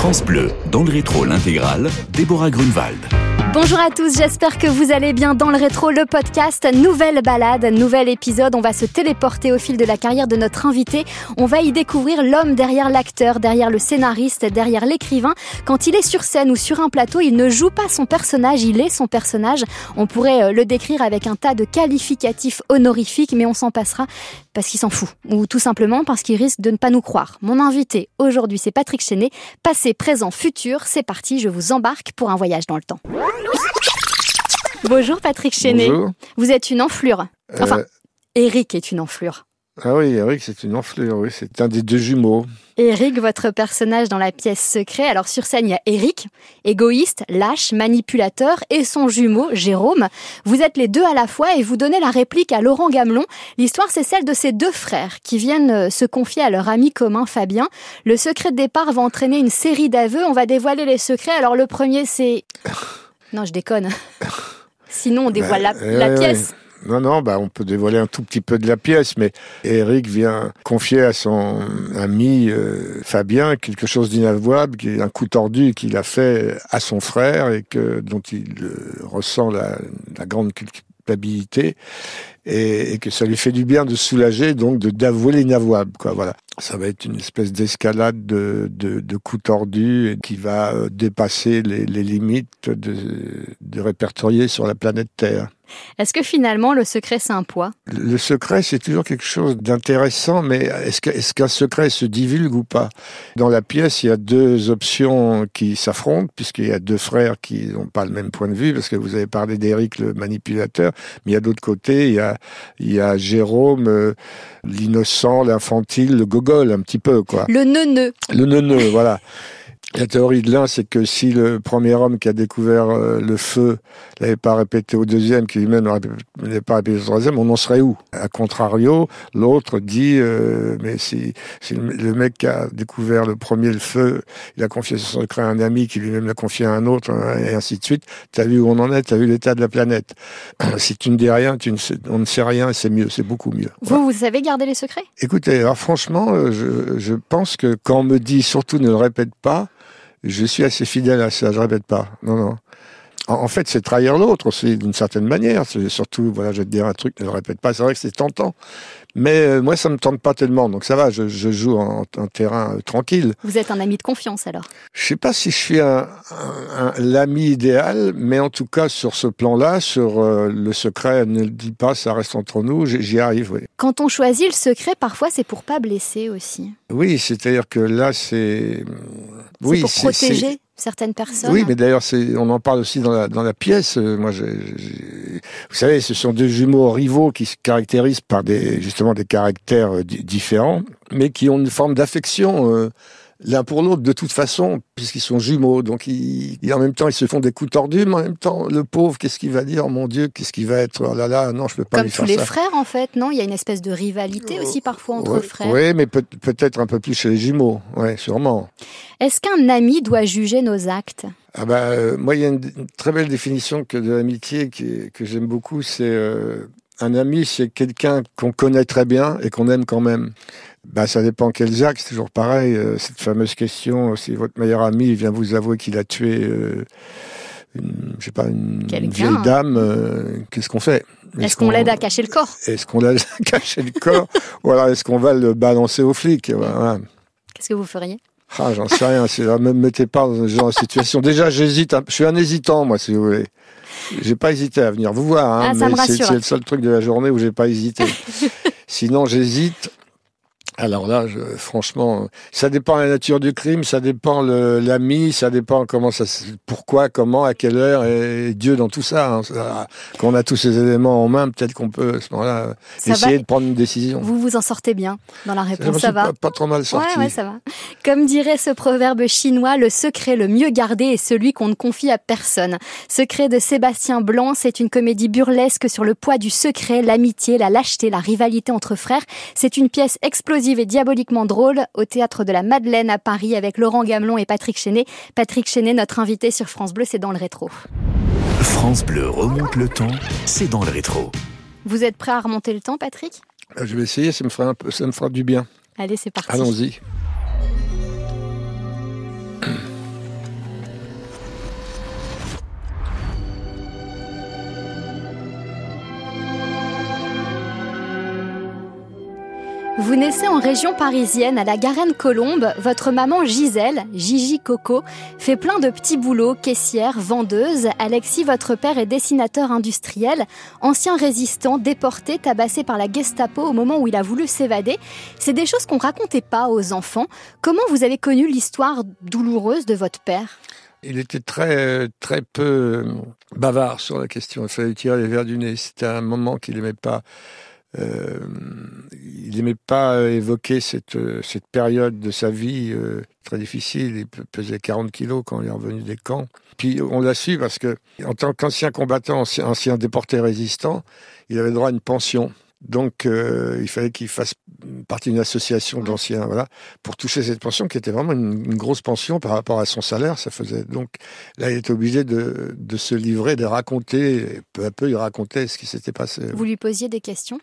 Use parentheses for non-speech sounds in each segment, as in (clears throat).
France Bleu, dans le rétro l'intégrale, Déborah Grunewald. Bonjour à tous, j'espère que vous allez bien dans le rétro, le podcast, nouvelle balade, nouvel épisode. On va se téléporter au fil de la carrière de notre invité. On va y découvrir l'homme derrière l'acteur, derrière le scénariste, derrière l'écrivain. Quand il est sur scène ou sur un plateau, il ne joue pas son personnage, il est son personnage. On pourrait euh, le décrire avec un tas de qualificatifs honorifiques, mais on s'en passera parce qu'il s'en fout, ou tout simplement parce qu'il risque de ne pas nous croire. Mon invité aujourd'hui, c'est Patrick Chenet. Passé, présent, futur, c'est parti, je vous embarque pour un voyage dans le temps. Bonjour Patrick Chenet. Bonjour. Vous êtes une enflure. Enfin, Euh, Eric est une enflure. Ah oui, Eric, c'est une enflure, oui, c'est un des deux jumeaux. Eric, votre personnage dans la pièce Secret. Alors sur scène, il y a Eric, égoïste, lâche, manipulateur, et son jumeau, Jérôme. Vous êtes les deux à la fois et vous donnez la réplique à Laurent Gamelon. L'histoire, c'est celle de ces deux frères qui viennent euh, se confier à leur ami commun, Fabien. Le secret de départ va entraîner une série d'aveux. On va dévoiler les secrets. Alors le premier, c'est... (laughs) Non, je déconne. Sinon, on dévoile la, Bah, la ouais, pièce. ouais. Non, non, bah, on peut dévoiler un tout petit peu de la pièce, mais Eric vient confier à son ami euh, Fabien quelque chose d'inavouable, qui est un coup tordu qu'il a fait à son frère et que dont il euh, ressent la, la grande culpabilité et, et que ça lui fait du bien de soulager, donc de d'avouer l'inavouable, quoi. Voilà. Ça va être une espèce d'escalade de, de, de coups tordus qui va euh, dépasser les, les limites de, de répertorier sur la planète Terre. Est-ce que finalement, le secret, c'est un poids? Le secret, c'est toujours quelque chose d'intéressant, mais est-ce qu'un secret se divulgue ou pas? Dans la pièce, il y a deux options qui s'affrontent, puisqu'il y a deux frères qui n'ont pas le même point de vue, parce que vous avez parlé d'Éric, le manipulateur, mais il y a d'autre côté, il y a, il y a Jérôme, euh, l'innocent, l'infantile, le gogol, un petit peu, quoi. Le neuneu. Le neuneu, voilà. La théorie de l'un, c'est que si le premier homme qui a découvert euh, le feu l'avait pas répété au deuxième, qui lui-même n'avait pas répété au troisième, on en serait où? A contrario, l'autre dit, euh, mais si, si le mec qui a découvert le premier le feu, il a confié son secret à un ami qui lui-même l'a confié à un autre, hein, et ainsi de suite, t'as vu où on en est, t'as vu l'état de la planète. (clears throat) si tu ne dis rien, tu ne sais- on ne sait rien, c'est mieux, c'est beaucoup mieux. Vous, vous savez garder les secrets? Écoutez, alors franchement, euh, je, je pense que quand on me dit surtout ne le répète pas, je suis assez fidèle à ça, je répète pas. Non, non. En, fait, c'est trahir l'autre aussi, d'une certaine manière. C'est surtout, voilà, je vais te dire un truc, ne le répète pas. C'est vrai que c'est tentant. Mais euh, moi, ça me tente pas tellement. Donc ça va, je, je joue en, en terrain euh, tranquille. Vous êtes un ami de confiance alors? Je sais pas si je suis un, un- un- l'ami idéal, mais en tout cas, sur ce plan-là, sur euh, le secret, ne le dis pas, ça reste entre nous, j'y arrive, oui. Quand on choisit le secret, parfois c'est pour pas blesser aussi. Oui, c'est-à-dire que là, c'est... Oui, c'est pour protéger certaines personnes. Oui, mais d'ailleurs, on en parle aussi dans la, pièce. Euh, Moi, vous savez, ce sont deux jumeaux rivaux qui se caractérisent par des, justement des caractères euh, di- différents, mais qui ont une forme d'affection euh, l'un pour l'autre de toute façon, puisqu'ils sont jumeaux. Donc, ils, en même temps, ils se font des coups tordus, mais en même temps, le pauvre, qu'est-ce qu'il va dire? Mon Dieu, qu'est-ce qu'il va être? Oh là là, non, je peux pas Comme lui tous faire les ça. frères en fait, non? Il y a une espèce de rivalité aussi parfois entre Ouais, frères. Oui, mais peut- peut-être un peu plus chez les jumeaux, ouais, sûrement. Est-ce qu'un ami doit juger nos actes? Ah euh, moi, il y a une, une très belle définition que de l'amitié que j'aime beaucoup. C'est euh, un ami, c'est quelqu'un qu'on connaît très bien et qu'on aime quand même. Bah, ça dépend quels actes. C'est toujours pareil. euh, cette fameuse question si votre meilleur ami vient vous avouer qu'il a tué, euh, une, je sais pas, une, vieille dame, euh, qu'est-ce qu'on fait? Est-ce qu'on l'aide à cacher le corps? Est-ce qu'on l'aide à cacher le corps? Voilà, est-ce qu'on va le balancer aux flics Voilà. Qu'est-ce que vous feriez? Ah, j'en sais rien. Ne me mettez pas dans ce genre de situation. Déjà, j'hésite. Je suis un hésitant, moi, si vous voulez. J'ai pas hésité à venir vous voir, hein, Ah, mais c'est, c'est le seul truc de la journée où j'ai pas hésité. (laughs) Sinon, j'hésite. Alors là, je- franchement, ça dépend de la nature du crime, ça dépend l'ami, ça dépend comment ça, pourquoi, comment, à quelle heure, et Dieu dans tout ça. hein. Ça- Quand on a tous ces éléments en main, peut-être qu'on peut à ce moment-là Ça essayer va de prendre une décision. Vous vous en sortez bien dans la réponse, suis ça va pas, pas trop mal sorti. Ouais, ouais, ça va. Comme dirait ce proverbe chinois, le secret le mieux gardé est celui qu'on ne confie à personne. Secret de Sébastien Blanc, c'est une comédie burlesque sur le poids du secret, l'amitié, la lâcheté, la rivalité entre frères. C'est une pièce explosive et diaboliquement drôle au théâtre de la Madeleine à Paris avec Laurent Gamelon et Patrick Chenet. Patrick Chenet, notre invité sur France Bleu, c'est dans le rétro. France Bleu remonte le temps, c'est dans le rétro. Vous êtes prêt à remonter le temps, Patrick? Euh, Je vais essayer, ça me fera un peu, ça me fera du bien. Allez, c'est parti. Allons-y. Vous naissez en région parisienne à la Garenne-Colombe. Votre maman Gisèle, Gigi Coco, fait plein de petits boulots, caissière, vendeuse. Alexis, votre père, est dessinateur industriel, ancien résistant, déporté, tabassé par la Gestapo au moment où il a voulu s'évader. C'est des choses qu'on racontait pas aux enfants. Comment vous avez connu l'histoire douloureuse de votre père? Il était très très peu bavard sur la question. Il fallait tirer les verres du nez. C'était un moment qu'il n'aimait pas. Euh, il n'aimait pas évoquer cette, cette période de sa vie euh, très difficile. Il pesait 40 kilos quand il est revenu des camps. Puis on l'a su parce que, en tant qu'ancien combattant, ancien, déporté résistant, il avait droit à une pension. Donc, euh, il fallait qu'il fasse partie d'une association d'anciens, voilà, pour toucher cette pension qui était vraiment une, grosse pension par rapport à son salaire. Ça faisait donc là, il était obligé de, de se livrer, de raconter. peu à peu, il racontait ce qui s'était passé. Vous lui posiez des questions?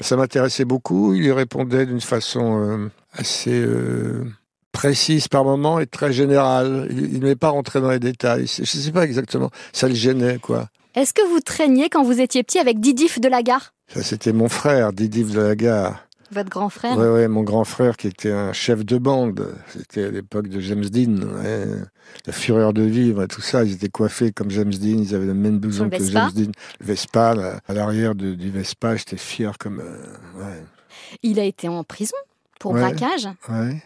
Ça m'intéressait beaucoup. Il y répondait d'une façon euh, assez euh, précise par moment et très générale. Il ne pas rentrer dans les détails. Je ne sais pas exactement. Ça le gênait, quoi. Est-ce que vous traîniez quand vous étiez petit avec Didif de la Gare? Ça, c'était mon frère, Didif de la Gare. Votre grand frère? Oui, ouais, mon grand frère qui était un chef de bande. C'était à l'époque de James Dean. La fureur de vivre et tout ça. Ils étaient coiffés comme James Dean. Ils avaient le même blouson que James Dean. Le Vespa, à l'arrière du Vespa, j'étais fier comme. Euh, Il a été en prison pour braquage?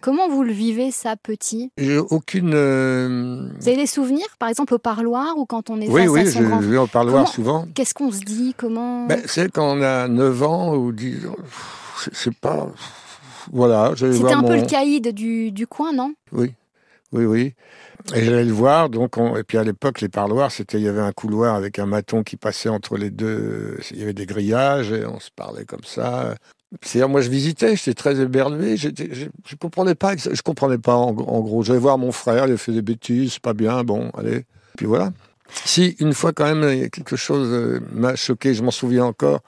Comment vous le vivez, ça, petit? J'ai aucune. Euh, vous avez des souvenirs, par exemple, au parloir ou quand on est oui, face oui, à son grand... Oui, au parloir souvent. Qu'est-ce qu'on se dit? Comment ben, C'est quand on a 9 ans ou 10 ans. C'est pas. Voilà. C'était un peu le caïd du, du coin, non? Oui. Oui, oui. Et j'allais le voir, donc et puis à l'époque les parloirs, c'était il y avait un couloir avec un maton qui passait entre les deux, il y avait des grillages et on se parlait comme ça. C'est-à-dire, moi, je visitais, j'étais très éberlué, je, je comprenais pas, je comprenais pas, en, gros. J'allais voir mon frère, il a fait des bêtises, pas bien, bon, allez. Puis voilà. Si, une fois quand même, quelque chose euh, m'a choqué, je m'en souviens encore.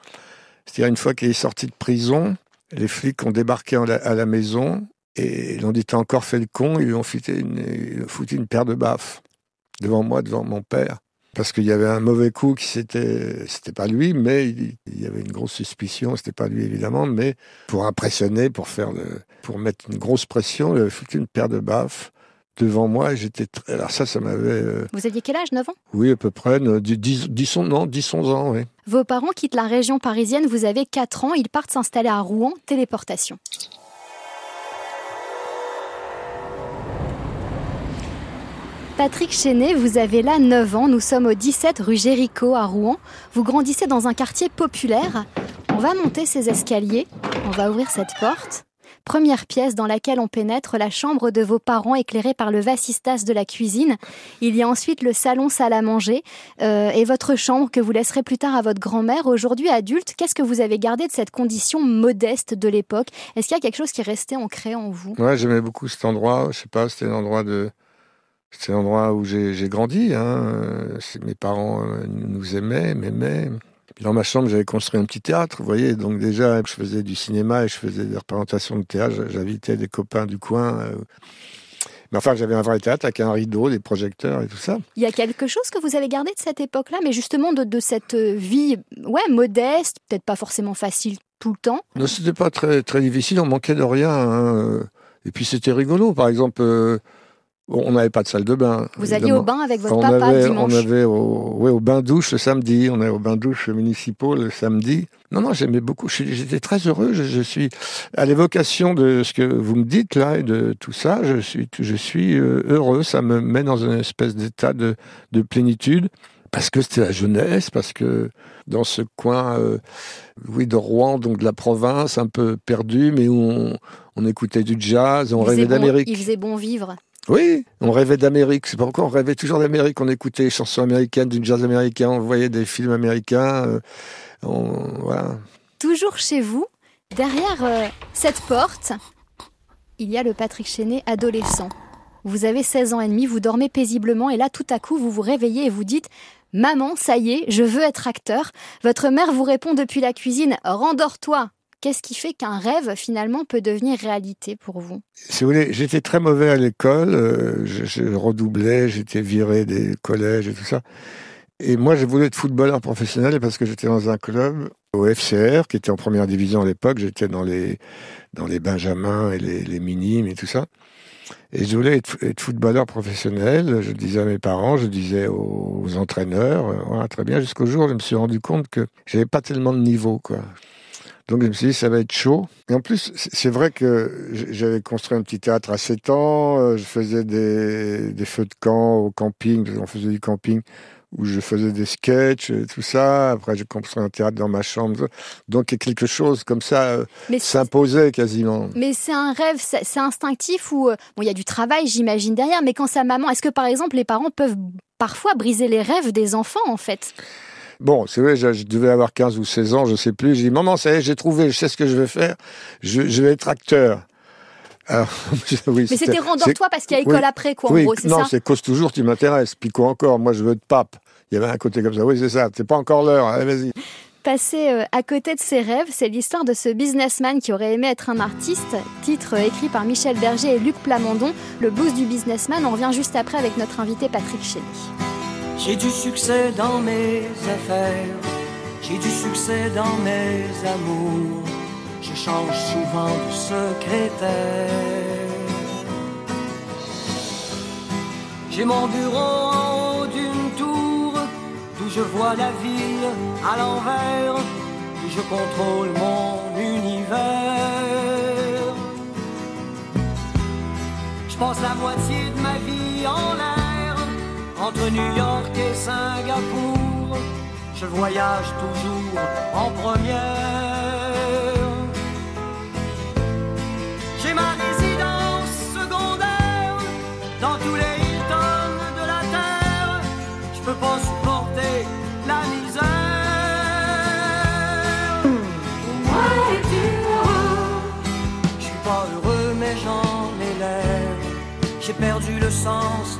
C'est-à-dire, une fois qu'il est sorti de prison, les flics ont débarqué à la maison et l'on dit encore fait le con, ils lui ont foutu une, foutu une paire de baffes devant moi, devant mon père parce qu'il y avait un mauvais coup qui c'était c'était pas lui mais il, y avait une grosse suspicion c'était pas lui évidemment mais pour impressionner pour faire le pour mettre une grosse pression il avait foutu une paire de baffes devant moi j'étais très alors ça ça m'avait euh, Vous aviez quel âge 9 ans? Oui à peu près 10 10 non 10 11 ans oui. Vos parents quittent la région parisienne vous avez 4 ans ils partent s'installer à Rouen téléportation. Patrick Chenet, vous avez là 9 ans, nous sommes au 17 rue Géricault à Rouen. Vous grandissez dans un quartier populaire. On va monter ces escaliers, on va ouvrir cette porte. Première pièce dans laquelle on pénètre, la chambre de vos parents éclairée par le vasistas de la cuisine. Il y a ensuite le salon salle à manger euh, et votre chambre que vous laisserez plus tard à votre grand-mère. Aujourd'hui adulte, qu'est-ce que vous avez gardé de cette condition modeste de l'époque? Est-ce qu'il y a quelque chose qui est resté ancré en vous? Ouais, j'aimais beaucoup cet endroit. Je sais pas, c'était un endroit de c'est l'endroit où j'ai grandi. Hein. Mes parents euh, nous aimaient, m'aimaient. Dans ma chambre, j'avais construit un petit théâtre, vous voyez. Donc déjà, je faisais du cinéma et je faisais des représentations de théâtre. J'invitais des copains du coin. Euh. Mais enfin, j'avais un vrai théâtre avec un rideau, des projecteurs et tout ça. Il y a quelque chose que vous avez gardé de cette époque-là, mais justement de, cette vie, ouais, modeste, peut-être pas forcément facile tout le temps? Non, c'était pas très très difficile. On manquait de rien. Hein. Et puis c'était rigolo. Par exemple. Euh, on n'avait pas de salle de bain. Vous alliez au bain avec votre papa avait, dimanche On avait au, au bain-douche le samedi. On est au bain-douche municipaux le samedi. Non, non, j'aimais beaucoup. J'étais très heureux. Je, suis à l'évocation de ce que vous me dites là et de tout ça. Je suis, je suis euh, heureux. Ça me met dans une espèce d'état de, plénitude parce que c'était la jeunesse, parce que dans ce coin, euh, oui, de Rouen, donc de la province, un peu perdu, mais où on, écoutait du jazz, on rêvait d'Amérique. il faisait bon vivre. Oui, on rêvait d'Amérique. C'est pourquoi on rêvait toujours d'Amérique. On écoutait les chansons américaines, du jazz américain, on voyait des films américains. Euh, voilà. Toujours chez vous, derrière euh, cette porte, il y a le Patrick Chenet adolescent. Vous avez 16 ans et demi, vous dormez paisiblement et là tout à coup vous vous réveillez et vous dites Maman, ça y est, je veux être acteur. Votre mère vous répond depuis la cuisine Rendors-toi, Qu'est-ce qui fait qu'un rêve, finalement, peut devenir réalité pour vous? Si vous voulez, j'étais très mauvais à l'école, euh, je, redoublais, j'étais viré des collèges et tout ça. Et moi, je voulais être footballeur professionnel parce que j'étais dans un club au FCR, qui était en première division à l'époque. J'étais dans les, dans les Benjamins et les, Minimes et tout ça. Et je voulais être, footballeur professionnel. Je disais à mes parents, je disais aux, entraîneurs, très bien, jusqu'au jour où je me suis rendu compte que j'avais pas tellement de niveau, quoi. Donc je me suis dit, ça va être chaud. Et en plus, c'est vrai que j'avais construit un petit théâtre à 7 ans, euh, je faisais des, des feux de camp au camping, on faisait du camping où je faisais des sketchs, et tout ça. Après, j'ai construit un théâtre dans ma chambre. Donc, quelque chose comme ça euh, s'imposait quasiment. Mais c'est un rêve, c'est instinctif ou euh, bon, il y a du travail, j'imagine derrière. Mais quand sa maman, est-ce que par exemple, les parents peuvent parfois briser les rêves des enfants, en fait? Bon, c'est vrai, je, devais avoir 15 ou 16 ans, je sais plus. J'ai dit, maman, ça y est, j'ai trouvé, je sais ce que je vais faire. Je, vais être acteur. (laughs) oui, mais c'était rendors-toi parce qu'il y a école après, quoi, en gros, c'est ça Non, c'est cause toujours, tu m'intéresses. Puis quoi encore Moi, je veux être pape. Il y avait un côté comme ça. Oui, c'est ça. C'est pas encore l'heure. Allez, vas-y. Passer euh, à côté de ses rêves, c'est l'histoire de ce businessman qui aurait aimé être un artiste. Titre écrit par Michel Berger et Luc Plamondon. Le blues du businessman. On revient juste après avec notre invité Patrick Chély. J'ai du succès dans mes affaires. J'ai du succès dans mes amours. Je change souvent de secrétaire. J'ai mon bureau en haut d'une tour je vois la ville à l'envers, où je contrôle mon univers. Je passe la moitié de ma vie en l'air, entre New York et Singapour. Je voyage toujours en première. J'ai ma résidence secondaire dans tous les Hilton de la terre. Je peux pas la misère. Je suis pas heureux, mais j'en ai l'air. J'ai perdu le sens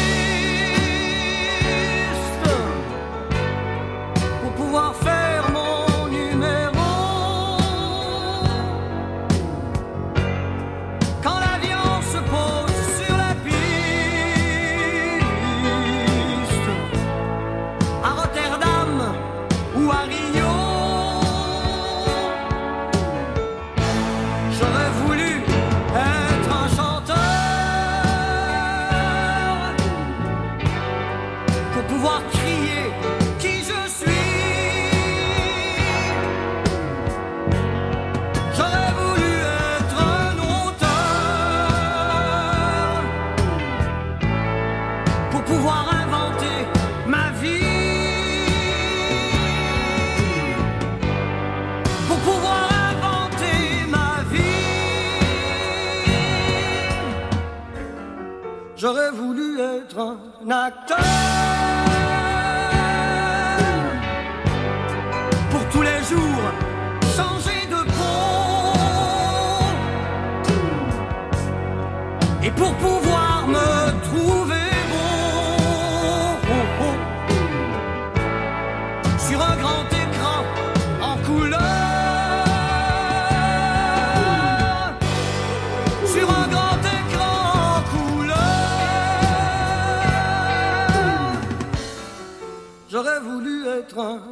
voulu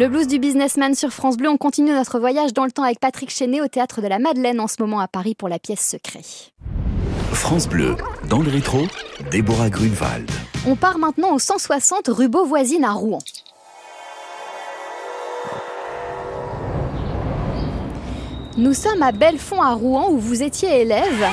Le blues du businessman sur France Bleu, on continue notre voyage dans le temps avec Patrick Chenet au théâtre de la Madeleine en ce moment à Paris pour la pièce Secret. France Bleu, dans le rétro, Déborah Grunewald. On part maintenant au 160 rue Beauvoisine à Rouen. Nous sommes à Bellefond à Rouen où vous étiez élève.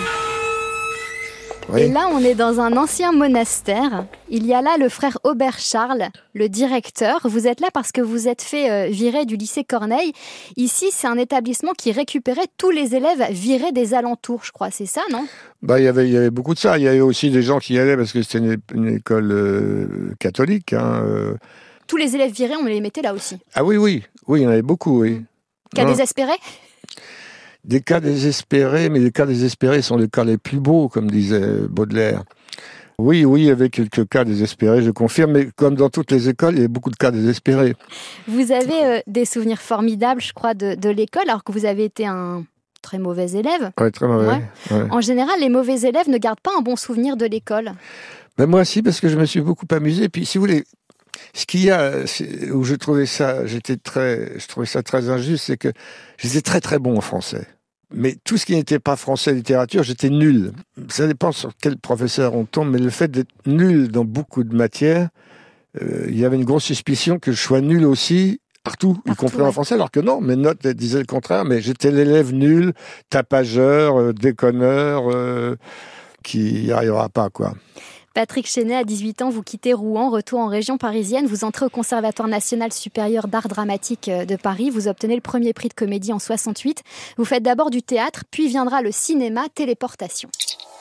Oui. Et là, on est dans un ancien monastère. Il y a là le frère Aubert Charles, le directeur. Vous êtes là parce que vous êtes fait euh, virer du lycée Corneille. Ici, c'est un établissement qui récupérait tous les élèves virés des alentours, je crois. C'est ça, non? Bah, il y avait, il y avait beaucoup de ça. Il y avait aussi des gens qui y allaient parce que c'était une, une école euh, catholique. hein, euh. Tous les élèves virés, on les mettait là aussi. Ah oui, oui, oui, il y en avait beaucoup, oui. Cas Ouais. Des cas désespérés, mais les cas désespérés sont les cas les plus beaux, comme disait Baudelaire. Oui, oui, il y avait quelques cas désespérés, je confirme, mais comme dans toutes les écoles, il y a beaucoup de cas désespérés. Vous avez euh, des souvenirs formidables, je crois, de, de l'école, alors que vous avez été un très mauvais élève. Ouais, très mauvais. Ouais. ouais. En général, les mauvais élèves ne gardent pas un bon souvenir de l'école. Ben moi aussi, parce que je me suis beaucoup amusé. Puis, si vous voulez, ce qu'il y a, où je trouvais ça, j'étais très, je trouvais ça très injuste, c'est que j'étais très très bon en français. Mais tout ce qui n'était pas français littérature, j'étais nul. Ça dépend sur quel professeur on tombe, mais le fait d'être nul dans beaucoup de matières, euh, il y avait une grosse suspicion que je sois nul aussi partout, y compris ouais. en français, alors que non, mes notes disaient le contraire, mais j'étais l'élève nul, tapageur, euh, déconneur, euh, qui n'y arrivera pas, quoi. Patrick Chenet, à 18 ans, vous quittez Rouen, retour en région parisienne. Vous entrez au Conservatoire national supérieur d'art dramatique euh, de Paris. Vous obtenez le premier prix de comédie en 68. Vous faites d'abord du théâtre, puis viendra le cinéma, téléportation. «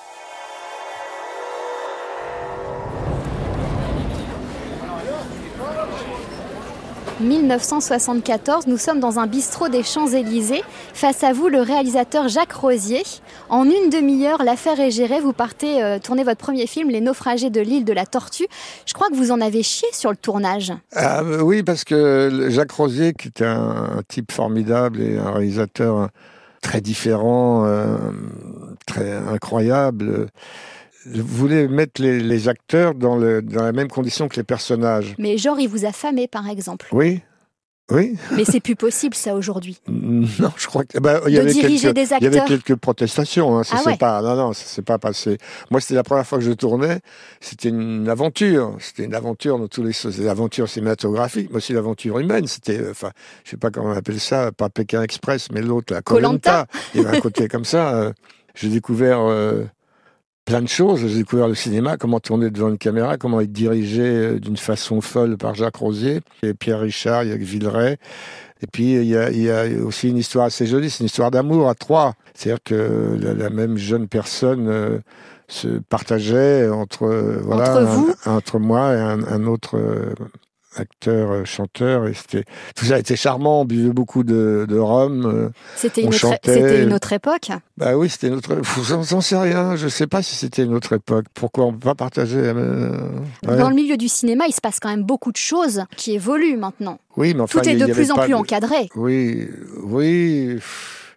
1974, nous sommes dans un bistrot des Champs-Élysées. Face à vous, le réalisateur Jacques Rosier. En une demi-heure, l'affaire est gérée. Vous partez euh, tourner votre premier film, Les naufragés de l'île de la Tortue. Je crois que vous en avez chié sur le tournage. Ah, euh, oui, parce que Jacques Rosier, qui était un, type formidable et un réalisateur très différent, euh, très incroyable, voulait mettre les, les acteurs dans, le, dans la même condition que les personnages. Mais genre, il vous a famé, par exemple. Oui, oui. Mais c'est plus possible, ça, aujourd'hui. (laughs) Non, je crois que bah, il y avait quelques, des il y avait acteurs. quelques protestations. Hein, ça Ah ouais. pas, non, non, ça s'est pas passé. Moi, c'était la première fois que je tournais. C'était une aventure. C'était une aventure dans tous les sens. C'était l'aventure cinématographique, mais aussi l'aventure humaine. C'était, euh, enfin, je sais pas comment on appelle ça, pas Pékin Express, mais l'autre, la. Koh-Lanta. Il y avait un côté comme ça. euh, J'ai découvert euh, plein de choses. J'ai découvert le cinéma, comment tourner devant une caméra, comment être dirigé euh, d'une façon folle par Jacques Rosier et Pierre Richard, il y a Villeray. Et puis, il y, a, il y a aussi une histoire assez jolie, c'est une histoire d'amour à trois. C'est-à-dire que la, la même jeune personne euh, se partageait entre, euh, voilà, Entre vous un- entre moi et un, un autre euh, acteur, euh, chanteur. Et c'était, tout ça était charmant, on buvait beaucoup de, de rhum. euh. C'était une, autre... chantait. c'était une autre époque? Bah oui, c'était notre. J'en j'en sais rien. Je sais pas si c'était une autre époque. Pourquoi on peut pas partager euh, ouais. Dans le milieu du cinéma, il se passe quand même beaucoup de choses qui évoluent maintenant. Oui, mais enfin, Tout est de plus en plus de- encadré. Oui, oui.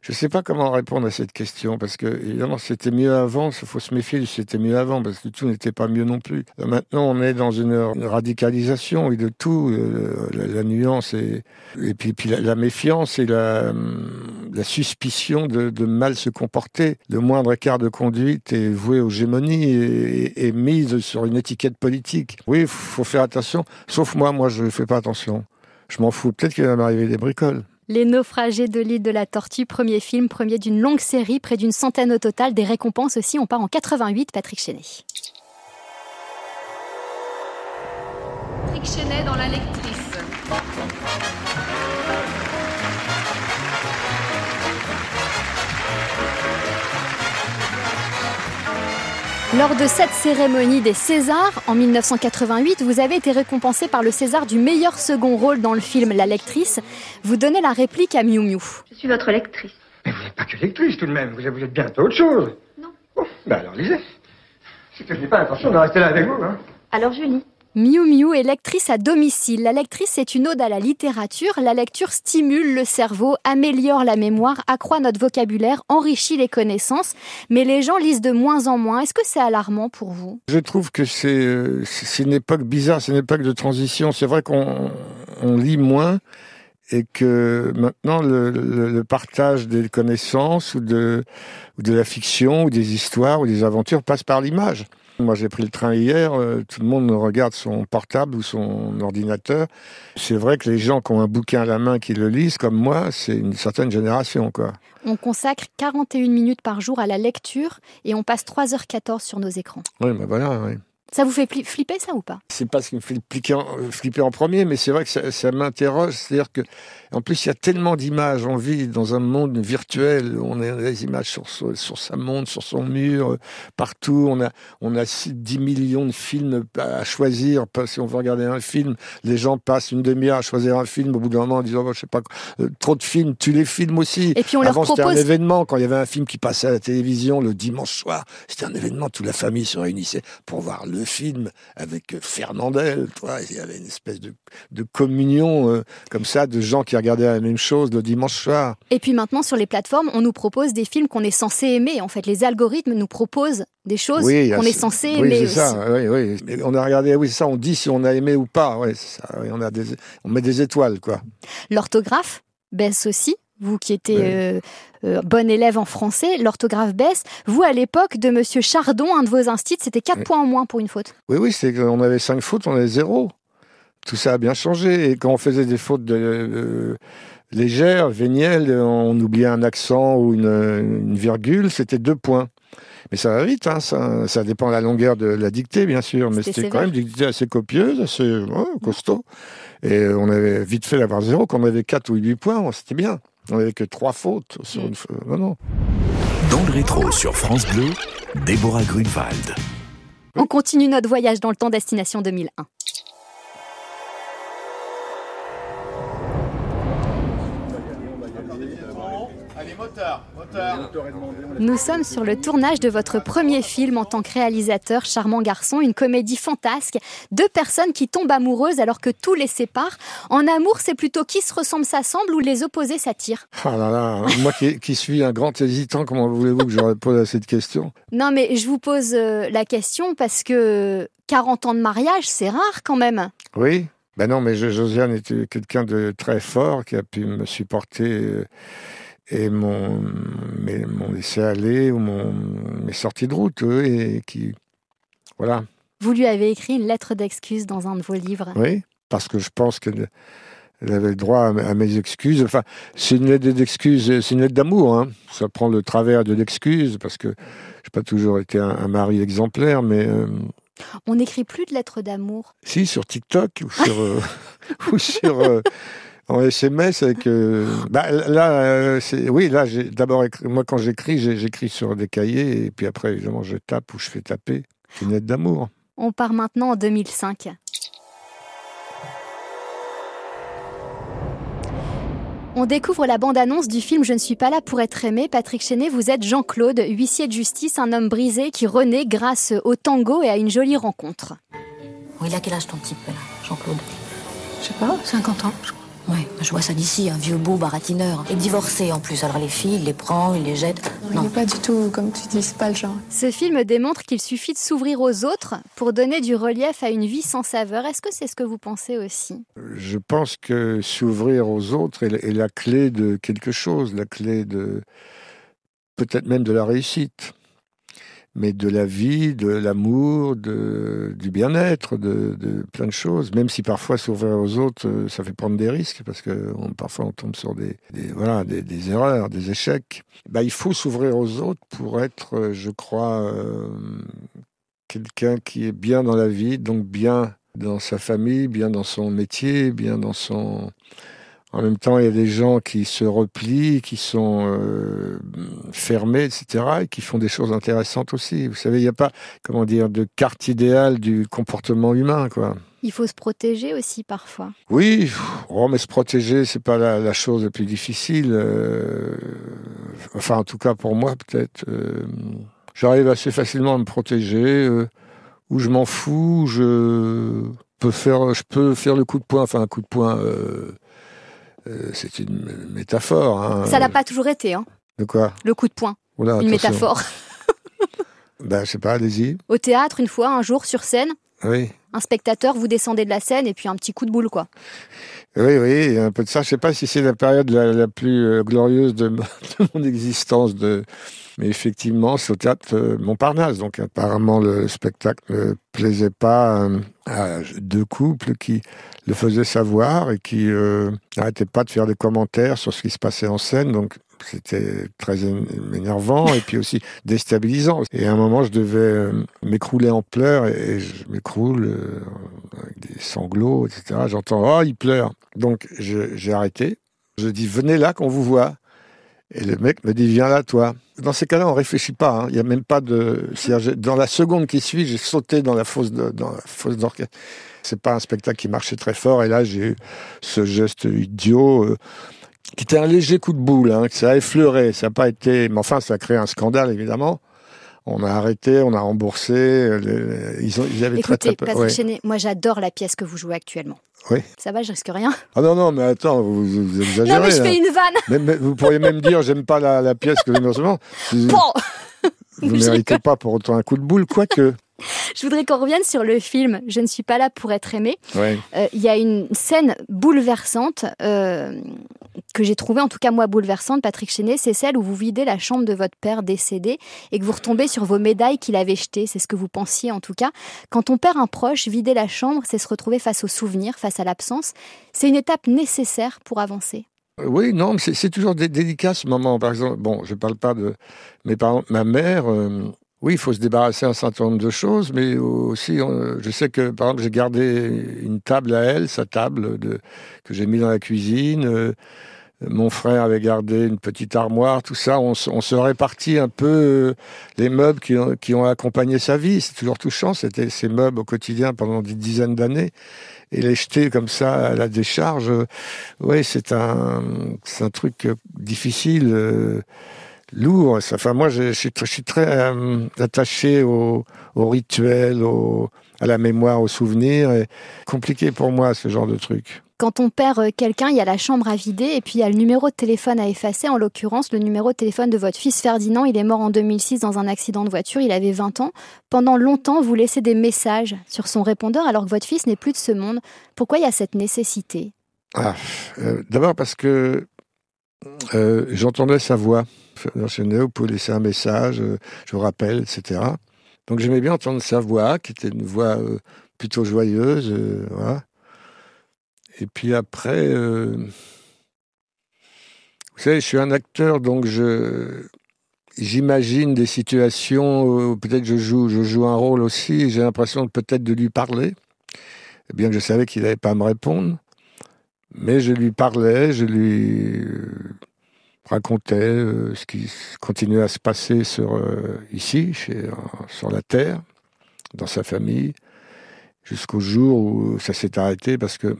Je sais pas comment répondre à cette question parce que évidemment c'était mieux avant. Il faut se méfier. du C'était mieux avant parce que tout n'était pas mieux non plus. Euh, Maintenant, on est dans une, radicalisation et de tout. euh, la, nuance et et puis, puis la, méfiance et la, hum, la suspicion de, mal se comporter. Le moindre écart de conduite est voué aux gémonies et, et mise sur une étiquette politique. Oui, faut faire attention. Sauf moi, moi je ne fais pas attention. Je m'en fous. Peut-être qu'il va m'arriver des bricoles. Les naufragés de l'île de la Tortue, premier film, premier d'une longue série, près d'une centaine au total, des récompenses aussi. On part en 88, Patrick Chenet. Patrick Chenet dans la lectrice. Lors de cette cérémonie des Césars, en 1988, vous avez été récompensé par le César du meilleur second rôle dans le film La Lectrice. Vous donnez la réplique à Miu Miu. Je suis votre lectrice. Mais vous n'êtes pas que lectrice tout de même, vous êtes, bientôt autre chose. Non. Oh, ben alors lisez. C'est que je n'ai pas l'intention de rester là avec vous, hein. Alors je lis. Miu Miu est lectrice à domicile. La lectrice est une ode à la littérature. La lecture stimule le cerveau, améliore la mémoire, accroît notre vocabulaire, enrichit les connaissances. Mais les gens lisent de moins en moins. Est-ce que c'est alarmant pour vous? Je trouve que c'est une époque bizarre, c'est une époque de transition. C'est vrai qu'on on lit moins et que maintenant le, partage des connaissances ou de la fiction ou des histoires ou des aventures passe par l'image. Moi j'ai pris le train hier, euh, tout le monde regarde son portable ou son ordinateur. C'est vrai que les gens qui ont un bouquin à la main qui le lisent, comme moi, c'est une certaine génération quoi. On consacre 41 minutes par jour à la lecture et on passe 3h14 sur nos écrans. Oui, ben voilà. oui. Ça vous fait flipper ça ou pas? C'est pas ce qui me fait flipper en, euh, flipper en premier, mais c'est vrai que ça, ça m'interroge. C'est-à-dire que, en plus, il y a tellement d'images. On vit dans un monde virtuel. On a des images sur, sa montre, sur son mur, euh, partout. On a, on a six- 10 millions de films à choisir. Si on veut regarder un film, les gens passent une demi-heure à choisir un film. Au bout d'un moment, en disant, oh, je sais pas, euh, trop de films, tu les films aussi. Et puis on Avant, c'était un événement. Quand il y avait un film qui passait à la télévision le dimanche soir, c'était un événement. Toute la famille se réunissait pour voir le film avec Fernandel. Toi, il y avait une espèce de, de communion euh, comme ça de gens qui regardaient la même chose le dimanche soir. Et puis maintenant, sur les plateformes, on nous propose des films qu'on est censé aimer. En fait, les algorithmes nous proposent des choses Oui, qu'on est ce- censé oui, aimer aussi. ça. Oui, oui. Mais on a regardé. Oui, ça. On dit si on a aimé ou pas. Oui, ça. On a des, on met des étoiles, quoi. L'orthographe baisse aussi. Vous qui étiez Oui. euh, euh, bon élève en français, l'orthographe baisse. Vous, à l'époque de Monsieur Chardon, un de vos instits, c'était 4 Oui. points en moins pour une faute. Oui, oui, c'est qu'on avait cinq fautes, on avait zéro. Tout ça a bien changé. Et quand on faisait des fautes de, euh, légères, vénielles, on oubliait un accent ou une, une virgule, c'était deux points. Mais ça va vite, hein, ça, ça dépend de la longueur de la dictée, bien sûr. Mais C'était quand même une dictée assez copieuse, assez ouais, costaud. Et on avait vite fait d'avoir zéro. Quand on avait quatre ou huit points, on- c'était bien. On n'avait que trois fautes sur Mm. une fa- Non, non. Dans le rétro sur France Bleu, Déborah Grunewald. On continue notre voyage dans le temps Destination 2001. Nous sommes sur le tournage de votre premier film en tant que réalisateur, Charmant garçon, une comédie fantasque. Deux personnes qui tombent amoureuses alors que tout les sépare. En amour, c'est plutôt qui se ressemble s'assemble ou les opposés s'attirent. Ah là là, moi qui, qui suis un grand hésitant, comment voulez-vous que je réponde à cette question? Non, mais je vous pose euh, la question parce que 40 ans de mariage, c'est rare quand même. Oui. Ben non, mais Jo- Josiane était quelqu'un de très fort qui a pu me supporter euh, et mon, mes- mon laisser aller ou mon, mes sorties de route, et qui, voilà, Vous lui avez écrit une lettre d'excuse dans un de vos livres. oui, parce que je pense qu'elle elle avait le droit à, mes- excuses. Enfin, c'est une lettre d'excuse, c'est une lettre d'amour. Hein. Ça prend le travers de l'excuse parce que j'ai pas toujours été un, un mari exemplaire, mais euh, On n'écrit plus de lettres d'amour. Si, sur TikTok ou sur, euh, (laughs) ou sur euh, en SMS avec. euh, bah, là, euh, oui, là, j'ai d'abord écrit- moi quand j'écris, j'écris sur des cahiers et puis après évidemment je tape ou je fais taper. C'est une lettre d'amour. On part maintenant en 2005. On découvre la bande-annonce du film Je ne suis pas là pour être aimé. Patrick Chenet, vous êtes Jean-Claude, huissier de justice, un homme brisé qui renaît grâce au tango et à une jolie rencontre. Bon, il a quel âge ton type, là, Jean-Claude? Je sais pas, 50 ans, Ouais, je vois ça d'ici, un vieux beau baratineur. Et divorcé en plus, alors les filles, il les prend, il les jette. Non, n'est pas du tout, comme tu dis, c'est pas le genre. Ce film démontre qu'il suffit de s'ouvrir aux autres pour donner du relief à une vie sans saveur. Est-ce que c'est ce que vous pensez aussi? Je pense que s'ouvrir aux autres est, la- est la clé de quelque chose, la clé de peut-être même de la réussite, mais de la vie, de l'amour, du bien-être, de, plein de choses. Même si parfois s'ouvrir aux autres, euh, ça fait prendre des risques parce que parfois on tombe sur des, voilà des erreurs, des échecs. Bah, il faut s'ouvrir aux autres pour être, euh, je crois, euh, quelqu'un qui est bien dans la vie, donc bien dans sa famille, bien dans son métier, bien dans son... En même temps, il y a des gens qui se replient, qui sont euh, fermés, etc., et qui font des choses intéressantes aussi. Vous savez, il n'y a pas, comment dire, de carte idéale du comportement humain, quoi. Il faut se protéger aussi parfois. Oui, oh, mais se protéger, c'est pas la, la chose la plus difficile. euh, enfin, en tout cas pour moi, peut-être. euh, J'arrive assez facilement à me protéger. où je m'en fous, je peux faire, je peux faire le coup de poing, enfin un coup de poing. Euh, c'est une métaphore. Hein. Ça n'a pas toujours été, hein, De quoi? Le coup de poing, Oula, une attention. métaphore. (laughs) Ben, je sais pas, allez-y. Au théâtre, une fois, un jour, sur scène, Oui. un spectateur, vous descendez de la scène et puis un petit coup de boule, quoi. Oui, oui, un peu de ça. Je sais pas si c'est la période la, plus euh, glorieuse de, (laughs) mon existence, mais effectivement, c'est au théâtre euh, Montparnasse. Donc apparemment, le spectacle ne plaisait pas euh, à deux couples qui le faisaient savoir et qui euh, n'arrêtaient pas de faire des commentaires sur ce qui se passait en scène. Donc c'était très énervant et puis aussi déstabilisant. Et à un moment, je devais euh, m'écrouler en pleurs et, je m'écroule euh, avec des sanglots, etc. J'entends, oh, il pleure. Donc j'ai arrêté. Je dis, venez là qu'on vous voit. Et le mec me dit, viens là, toi. Dans ces cas-là, on réfléchit pas. hein. Il a même pas de. Dans la seconde qui suit, j'ai sauté dans la fosse de, dans la fosse d'orchestre. C'est pas un spectacle qui marchait très fort. Et là, j'ai eu ce geste idiot. euh, qui était un léger coup de boule, hein, que ça a effleuré, ça n'a pas été, mais enfin ça a créé un scandale évidemment. On a arrêté, on a remboursé, euh, les- ils, ont, ils avaient très Écoutez, très peur. Patrick ouais. Chenet, moi j'adore la pièce que vous jouez actuellement. Oui. Ça va, je risque rien. Ah non non mais attends, vous, vous exagérez. non, mais je là. fais une vanne. Mais- mais vous pourriez même dire j'aime pas la, la pièce que vous me (laughs) Bon vous (laughs) je méritez pas pour autant un coup de boule, quoique. Je voudrais qu'on revienne sur le film Je ne suis pas là pour être aimé. Ouais. Euh, Il y a une scène bouleversante euh, que j'ai trouvée, en tout cas moi bouleversante, Patrick Chenet, c'est celle où vous videz la chambre de votre père décédé et que vous retombez sur vos médailles qu'il avait jetées. C'est ce que vous pensiez en tout cas. Quand on perd un proche, vider la chambre, c'est se retrouver face aux souvenirs, face à l'absence. C'est une étape nécessaire pour avancer. Oui, non, mais c'est toujours dé- délicat ce moment. Par exemple, bon, je parle pas de mes parents, ma mère. euh, oui, il faut se débarrasser un certain nombre de choses, mais aussi, je sais que, par exemple, j'ai gardé une table à elle, sa table que j'ai mis dans la cuisine. euh, mon frère avait gardé une petite armoire, tout ça. On, se- répartit un peu euh, les meubles qui ont, accompagné sa vie. C'est toujours touchant, c'était ces meubles au quotidien pendant des dizaines d'années. Et les jeter comme ça à la décharge, euh, oui, c'est un, truc difficile, lourd. Enfin, moi, je, je suis, tr- je suis très euh, attaché au, au rituel, au, à la mémoire, aux souvenirs. Et compliqué pour moi, ce genre de truc. Quand on perd euh, quelqu'un, il y a la chambre à vider et puis il y a le numéro de téléphone à effacer. En l'occurrence, le numéro de téléphone de votre fils Ferdinand. Il est mort en 2006 dans un accident de voiture. Il avait 20 ans. Pendant longtemps, vous laissez des messages sur son répondeur alors que votre fils n'est plus de ce monde. Pourquoi il y a cette nécessité? Ah, euh, D'abord parce que euh, j'entendais sa voix. Ferdinand vous pouvez laisser un message, euh, je vous rappelle, etc. Donc j'aimais bien entendre sa voix, qui était une voix euh, plutôt joyeuse. euh. Et puis après, vous savez, je suis un acteur, donc je j'imagine des situations où peut-être je joue, je joue un rôle aussi. J'ai l'impression peut-être de lui parler, bien que je savais qu'il n'allait pas me répondre. Mais je lui parlais, je lui racontais euh, ce qui continuait à se passer sur, euh, ici, chez, sur la Terre, dans sa famille, jusqu'au jour où ça s'est arrêté parce que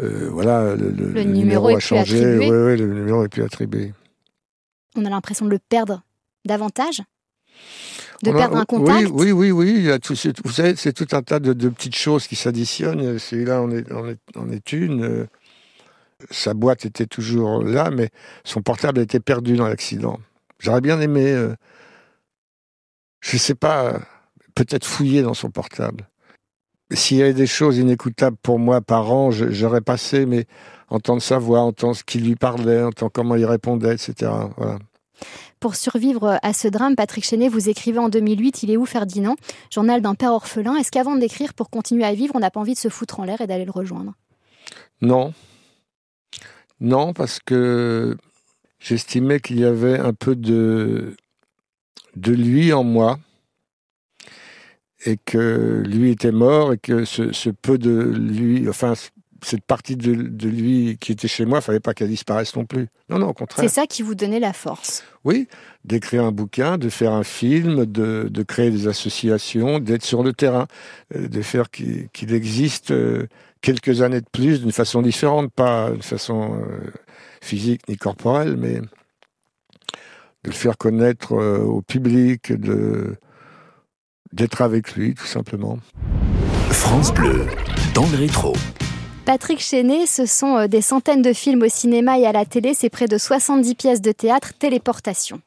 euh, voilà, le, le- le numéro est a changé. Oui, oui, le numéro est plus attribué. On a l'impression de le perdre davantage? De On a- perdre un contact? Oui, oui, oui, oui. il y a tout- c'est- vous savez, c'est tout un tas de, de petites choses qui s'additionnent. Celui-là, on est, on est, on est une. Sa boîte était toujours là, mais son portable a été perdu dans l'accident. J'aurais bien aimé, euh, je sais pas, peut-être fouiller dans son portable. S'il y avait des choses inécoutables pour moi par an, j'aurais passé, mais entendre sa voix, entendre ce qu'il lui parlait, entendre comment il répondait, etc. Voilà. Pour survivre à ce drame, Patrick Chenet, vous écrivez en 2008 Il est où Ferdinand? Journal d'un père orphelin. Est-ce qu'avant d'écrire pour continuer à vivre, on n'a pas envie de se foutre en l'air et d'aller le rejoindre? Non. Non, parce que j'estimais qu'il y avait un peu de, de lui en moi et que lui était mort et que ce, ce peu de lui, enfin, cette partie de, de lui qui était chez moi, fallait pas qu'elle disparaisse non plus. Non, non, au contraire. C'est ça qui vous donnait la force. Oui, d'écrire un bouquin, de faire un film, de, de créer des associations, d'être sur le terrain, euh, de faire qu'il qu'il existe euh, quelques années de plus d'une façon différente, pas de façon euh, physique ni corporelle, mais de le faire connaître euh, au public, de, d'être avec lui, tout simplement. France Bleu, dans le rétro. Patrick Chenet, ce sont euh, des centaines de films au cinéma et à la télé, c'est près de 70 pièces de théâtre, téléportation.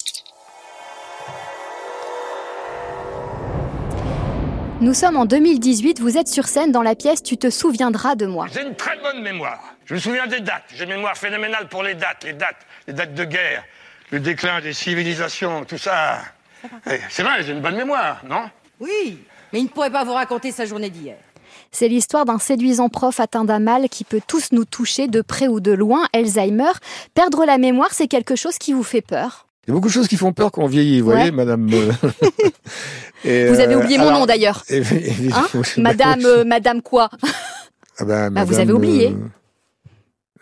Nous sommes en 2018, vous êtes sur scène dans la pièce Tu te souviendras de moi. J'ai une très bonne mémoire. Je me souviens des dates. J'ai une mémoire phénoménale pour les dates, les dates, les dates de guerre, le déclin des civilisations, tout ça. Eh, C'est vrai, j'ai une bonne mémoire, non? Oui, mais il ne pourrait pas vous raconter sa journée d'hier. C'est l'histoire d'un séduisant prof atteint d'un mal qui peut tous nous toucher de près ou de loin, Alzheimer. Perdre la mémoire, c'est quelque chose qui vous fait peur. Il y a beaucoup de choses qui font peur quand on vieillit, vous Ouais. voyez, madame. euh, (laughs) et, Vous avez euh, oublié mon alors, nom d'ailleurs. (laughs) et- Hein Madame, oui. euh, Madame quoi (laughs) Ah bah, Ah, vous madame, avez oublié.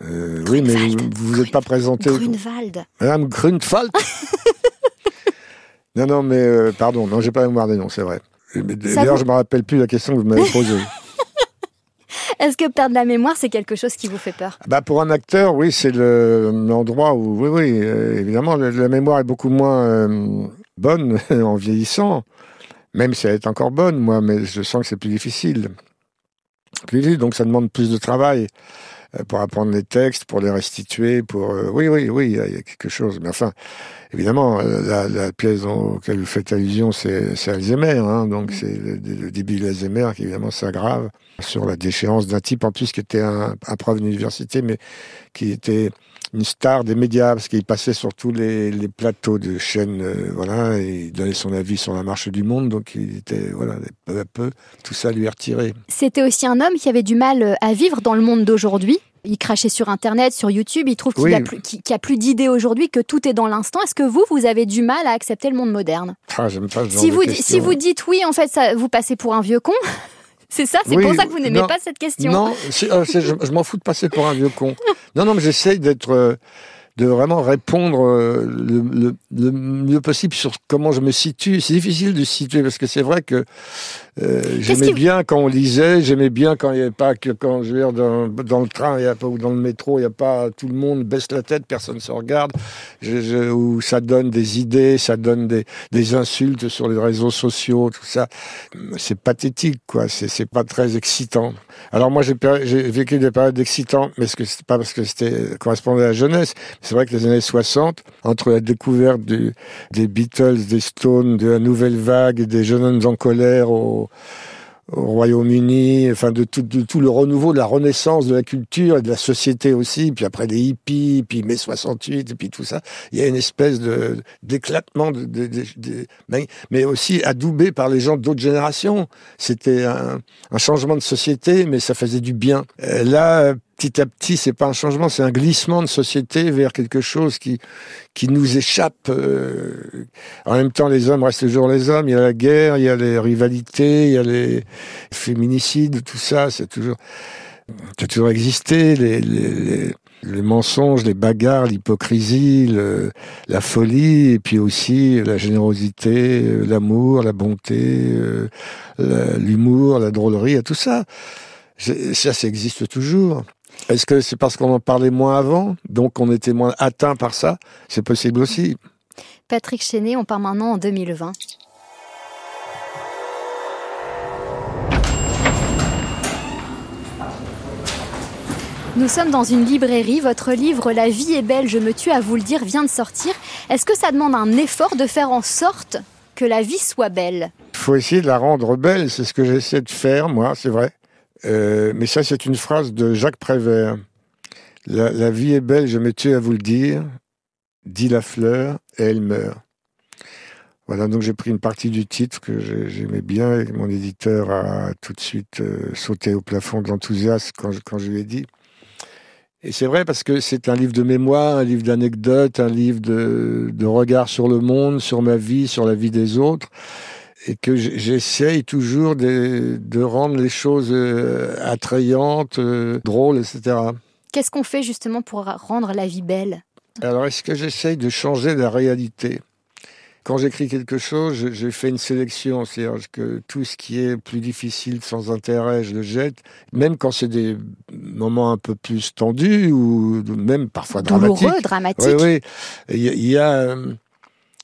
euh, oui, mais vous vous vous êtes pas présenté. Grunewald. Madame Grunfalt Non, non, mais pardon, non, j'ai pas la mémoire des noms, c'est vrai. D'ailleurs, vous- je me rappelle plus la question que vous m'avez posée. Est-ce que perdre la mémoire, c'est quelque chose qui vous fait peur? Bah pour un acteur, oui, c'est le- l'endroit où, oui, oui, euh, évidemment, la, la mémoire est beaucoup moins euh, bonne (laughs) en vieillissant, même si elle est encore bonne, moi, mais je sens que c'est plus difficile. Plus difficile, donc ça demande plus de travail euh, pour apprendre les textes, pour les restituer, pour, euh, oui, oui, oui, il y, a- quelque chose. Mais enfin, évidemment, la, la pièce auquel vous faites allusion, c'est Alzheimer, hein, donc c'est le, le début de l'Alzheimer qui évidemment s'aggrave sur la déchéance d'un type en plus qui était un, un prof d'université, mais qui était une star des médias parce qu'il passait sur tous les, les plateaux de chaînes, euh, voilà, et il donnait son avis sur la marche du monde, donc il était, voilà, peu à peu, tout ça lui est retiré. C'était aussi un homme qui avait du mal euh, à vivre dans le monde d'aujourd'hui. Il crachait sur Internet, sur YouTube, il trouve qu'il Oui. a plus, a d'idées aujourd'hui, que tout est dans l'instant. Est-ce que vous, vous avez du mal à accepter le monde moderne? Ah, pas ce genre si de vous, si vous dites oui, en fait, ça, vous passez pour un vieux con. C'est ça, c'est Oui, pour ça que vous n'aimez pas cette question. Non, euh, je m'en fous de passer pour un vieux con. (laughs) Non, non, mais j'essaye d'être, euh, de vraiment répondre euh, le, le- le mieux possible sur comment je me situe. C'est difficile de se situer parce que c'est vrai que euh, j'aimais bien quand on lisait, j'aimais bien quand il n'y avait pas que quand je veux dire dans, dans le train, il y a pas ou dans le métro, il n'y a pas tout le monde baisse la tête, personne se regarde, je, je- où ça donne des idées, ça donne des, des insultes sur les réseaux sociaux, tout ça. C'est pathétique, quoi. C'est c'est pas très excitant. Alors moi j'ai vécu des périodes excitantes, mais ce que c'est pas parce que c'était correspondait à la jeunesse. C'est vrai que les années 60, entre la découverte du, des Beatles, des Stones, de la nouvelle vague, des jeunes hommes en colère au, au Royaume-Uni, enfin de tout, de tout le renouveau, de la renaissance de la culture et de la société aussi, puis après les hippies, puis mai 68, et puis tout ça, il y a une espèce de d'éclatement, de, de- mais, aussi adoubé par les gens d'autres générations. C'était un, un changement de société, mais ça faisait du bien. Là, petit à petit, c'est pas un changement, c'est un glissement de société vers quelque chose qui qui nous échappe. euh. En même temps, les hommes restent toujours les hommes. Il y a la guerre, il y a les rivalités, il y a les féminicides, tout ça. C'est toujours, ça a toujours existé. Les, les, les, mensonges, les bagarres, l'hypocrisie, le- la folie, et puis aussi la générosité, euh, l'amour, la bonté, euh, la- l'humour, la drôlerie, tout ça. Ça, ça existe toujours. Est-ce que c'est parce qu'on en parlait moins avant, donc on était moins atteint par ça? C'est possible aussi. Patrick Chenet, on part maintenant en 2020. Nous sommes dans une librairie. Votre livre La vie est belle, je me tue à vous le dire vient de sortir. Est-ce que ça demande un effort de faire en sorte que la vie soit belle? Il faut essayer de la rendre belle, c'est ce que j'essaie de faire, moi, c'est vrai. Euh, mais ça, c'est une phrase de Jacques Prévert. La, vie est belle, je me à vous le dire, dit la fleur, et elle meurt. Voilà, donc j'ai pris une partie du titre que j'ai- j'aimais bien, et mon éditeur a tout de suite euh, sauté au plafond de l'enthousiasme quand, je- quand je lui ai dit. Et c'est vrai parce que c'est un livre de mémoire, un livre d'anecdotes, un livre de, de regard sur le monde, sur ma vie, sur la vie des autres et que j'essaye toujours de, de rendre les choses euh, attrayantes, euh, drôles, etc. Qu'est-ce qu'on fait justement pour rendre la vie belle? Alors, est-ce que j'essaye de changer la réalité? Quand j'écris quelque chose, je fais une sélection, c'est-à-dire que tout ce qui est plus difficile, sans intérêt, je le jette, même quand c'est des moments un peu plus tendus ou même parfois dramatiques. Douloureux, dramatique. Oui, oui. Il y a, il y a, euh,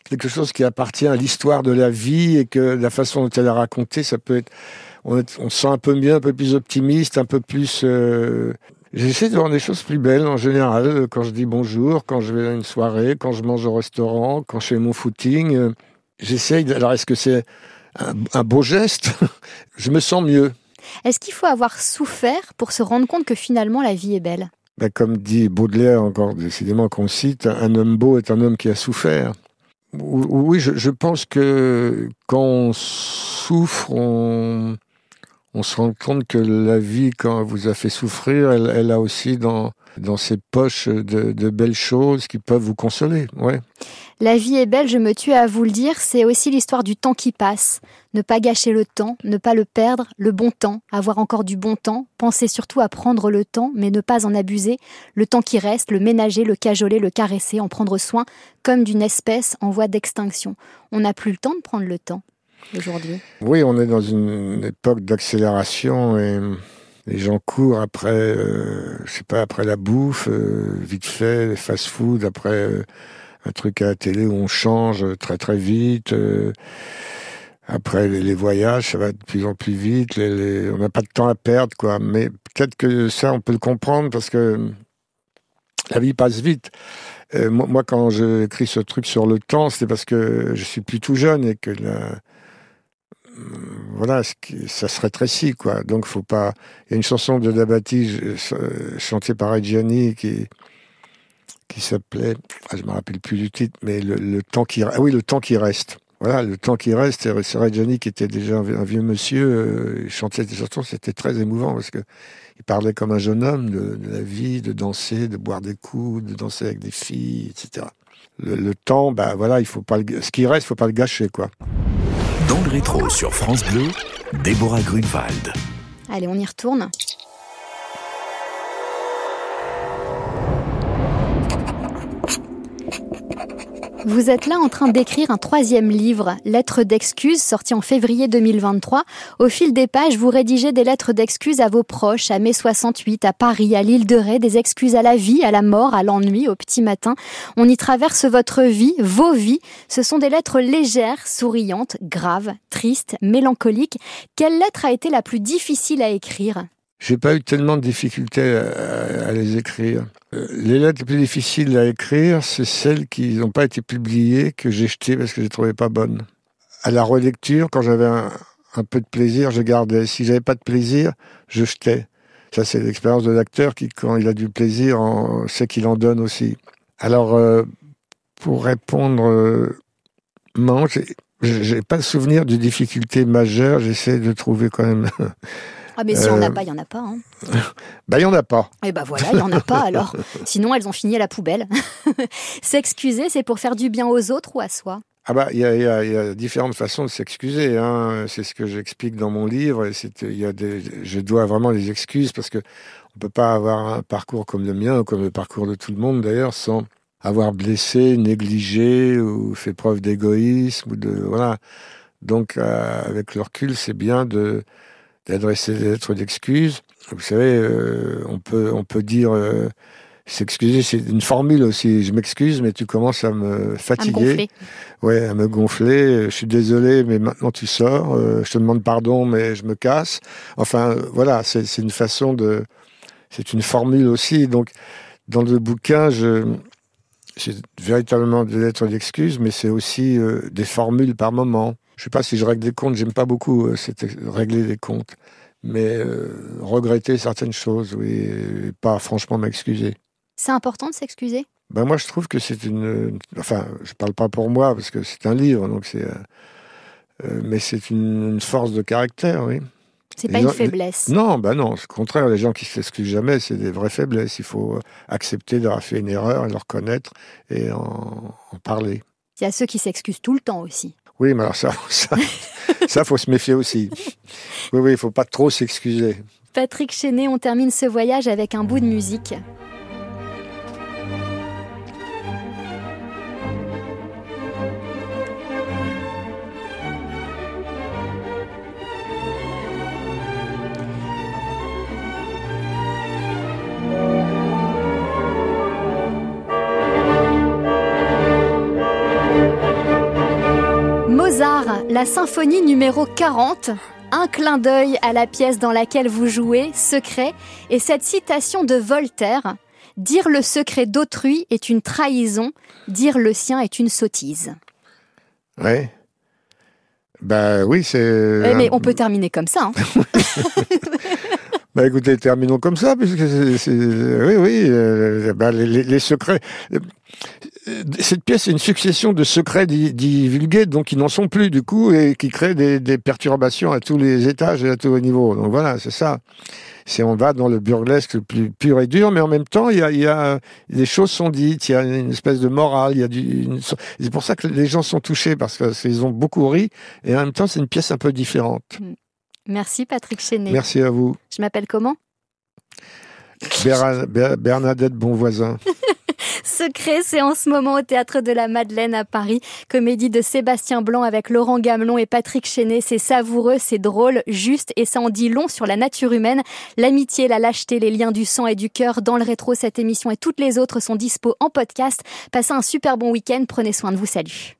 quelque chose qui appartient à l'histoire de la vie et que la façon dont elle a raconté, ça peut être, on, est- on se sent un peu mieux, un peu plus optimiste, un peu plus. euh, J'essaie de voir des choses plus belles en général euh, quand je dis bonjour, quand je vais à une soirée, quand je mange au restaurant, quand je fais mon footing. euh, J'essaye. Alors est-ce que c'est un, un beau geste? (laughs) Je me sens mieux. Est-ce qu'il faut avoir souffert pour se rendre compte que finalement la vie est belle? Ben, comme dit Baudelaire, encore décidément qu'on cite, un homme beau est un homme qui a souffert. Ou- Oui, je, je pense que quand on souffre, on, on se rend compte que la vie, quand elle vous a fait souffrir, elle, a aussi dans, ses poches de, de belles choses qui peuvent vous consoler. Ouais. La vie est belle, je me tue à vous le dire, c'est aussi l'histoire du temps qui passe. Ne pas gâcher le temps, ne pas le perdre, le bon temps, avoir encore du bon temps, penser surtout à prendre le temps, mais ne pas en abuser, le temps qui reste, le ménager, le cajoler, le caresser, en prendre soin, comme d'une espèce en voie d'extinction. On n'a plus le temps de prendre le temps aujourd'hui. Oui, on est dans une époque d'accélération et les gens courent après, euh, je sais pas, après la bouffe, euh, vite fait, les fast-food, après euh, un truc à la télé où on change très très vite. euh, après les, voyages, ça va de plus en plus vite. on n'a pas de temps à perdre, quoi. Mais peut-être que ça, on peut le comprendre parce que la vie passe vite. Moi, quand j'ai écrit ce truc sur le temps, c'était parce que je suis plus tout jeune et que la, voilà, ce qui- ça se rétrécit, quoi. Donc, faut pas. Il y a une chanson de Dabati je- euh, chantée par Adjani qui qui s'appelait, ah, je me rappelle plus du titre, mais le, temps qui, ah oui, le temps qui reste. Voilà, le temps qui reste. C'est Reggiani qui était déjà un, vieux- monsieur. euh, il chantait des chansons, c'était très émouvant parce que il parlait comme un jeune homme de, de la vie, de danser, de boire des coups, de danser avec des filles, etc. Le, le temps, bah voilà, il faut pas le, ce qui reste, faut pas le gâcher, quoi. Dans le rétro sur France Bleu, Déborah Grunewald. Allez, on y retourne. Vous êtes là en train d'écrire un troisième livre, Lettres d'excuses, sorti en février 2023. Au fil des pages, vous rédigez des lettres d'excuses à vos proches, à mai 68, à Paris, à l'île de Ré, des excuses à la vie, à la mort, à l'ennui, au petit matin. On y traverse votre vie, vos vies. Ce sont des lettres légères, souriantes, graves, tristes, mélancoliques. Quelle lettre a été la plus difficile à écrire? J'ai pas eu tellement de difficultés à, les écrire. Euh, Les lettres les plus difficiles à écrire, c'est celles qui n'ont pas été publiées, que j'ai jetées parce que je les trouvais pas bonnes. À la relecture, quand j'avais un, peu de plaisir, je gardais. Si j'avais pas de plaisir, je jetais. Ça, c'est l'expérience de l'acteur qui, quand il a du plaisir, en, sait qu'il en donne aussi. Alors, euh, pour répondre, euh, non, j'ai pas le souvenir de difficultés majeures. J'essaie de trouver quand même. (laughs) Ah mais si on n'a Euh, pas, il y en a pas. Hein. (laughs) ben, il y en a pas. Et ben voilà, il y en a pas alors. (laughs) Sinon, elles ont fini à la poubelle. (laughs) S'excuser, c'est pour faire du bien aux autres ou à soi Ah bah, il y a, y y différentes façons de s'excuser. Hein. C'est ce que j'explique dans mon livre. Et c'est- il y a des, je dois vraiment des excuses parce que on peut pas avoir un parcours comme le mien ou comme le parcours de tout le monde d'ailleurs sans avoir blessé, négligé ou fait preuve d'égoïsme ou de voilà. Donc euh, avec le recul, c'est bien de d'adresser des lettres d'excuses. Vous savez, euh, on peut on peut dire euh, s'excuser, c'est une formule aussi. Je m'excuse, mais tu commences à me À me fatiguer. gonfler. Ouais, à me gonfler. Je suis désolé, mais maintenant tu sors. euh, je te demande pardon, mais je me casse. Enfin, voilà, c'est c'est une façon de. C'est une formule aussi. Donc, dans le bouquin, je. C'est véritablement des lettres d'excuses, mais c'est aussi euh, des formules par moment. Je sais pas si je règle des comptes. J'aime pas beaucoup euh, régler des comptes, mais euh, regretter certaines choses, oui, et pas franchement m'excuser. C'est important de s'excuser? Ben moi, je trouve que c'est une. Enfin, je parle pas pour moi parce que c'est un livre, donc c'est. euh, euh, mais c'est une, une force de caractère, oui. C'est pas une faiblesse? Non, ben non. Au contraire, les gens qui s'excusent jamais, c'est des vraies faiblesses. Il faut accepter d'avoir fait une erreur et le reconnaître et en, en parler. Il y a ceux qui s'excusent tout le temps aussi. Oui, mais alors (laughs) ça, ça, faut se méfier aussi. Oui, oui, il faut pas trop s'excuser. Patrick Chenet, on termine ce voyage avec un bout de musique. La symphonie numéro 40 un clin d'œil à la pièce dans laquelle vous jouez, Secret, et cette citation de Voltaire Dire le secret d'autrui est une trahison, dire le sien est une sottise. Ouais. Bah oui, c'est. Eh, mais on peut terminer comme ça. Hein. (laughs) bah écoutez, terminons comme ça, puisque c'est. Oui, oui, euh, bah, les, les, secrets. Cette pièce est une succession de secrets divulgués, donc qui n'en sont plus du coup, et qui créent des, des perturbations à tous les étages et à tous les niveaux. Donc voilà, c'est ça c'est on va dans le burlesque le plus pur et dur, mais en même temps, il y a, y a des choses sont dites, il y a une espèce de morale, il y a du. C'est pour ça que les gens sont touchés parce qu'ils ont beaucoup ri, et en même temps, c'est une pièce un peu différente. Mm. Merci Patrick Chenet. Merci à vous. Je m'appelle comment? Bernadette Bonvoisin. (laughs) Secret, c'est en ce moment au Théâtre de la Madeleine à Paris. Comédie de Sébastien Blanc avec Laurent Gamelon et Patrick Chenet. C'est savoureux, c'est drôle, juste et ça en dit long sur la nature humaine. L'amitié, la lâcheté, les liens du sang et du cœur. Dans le rétro, cette émission et toutes les autres sont dispo en podcast. Passez un super bon week-end. Prenez soin de vous. Salut.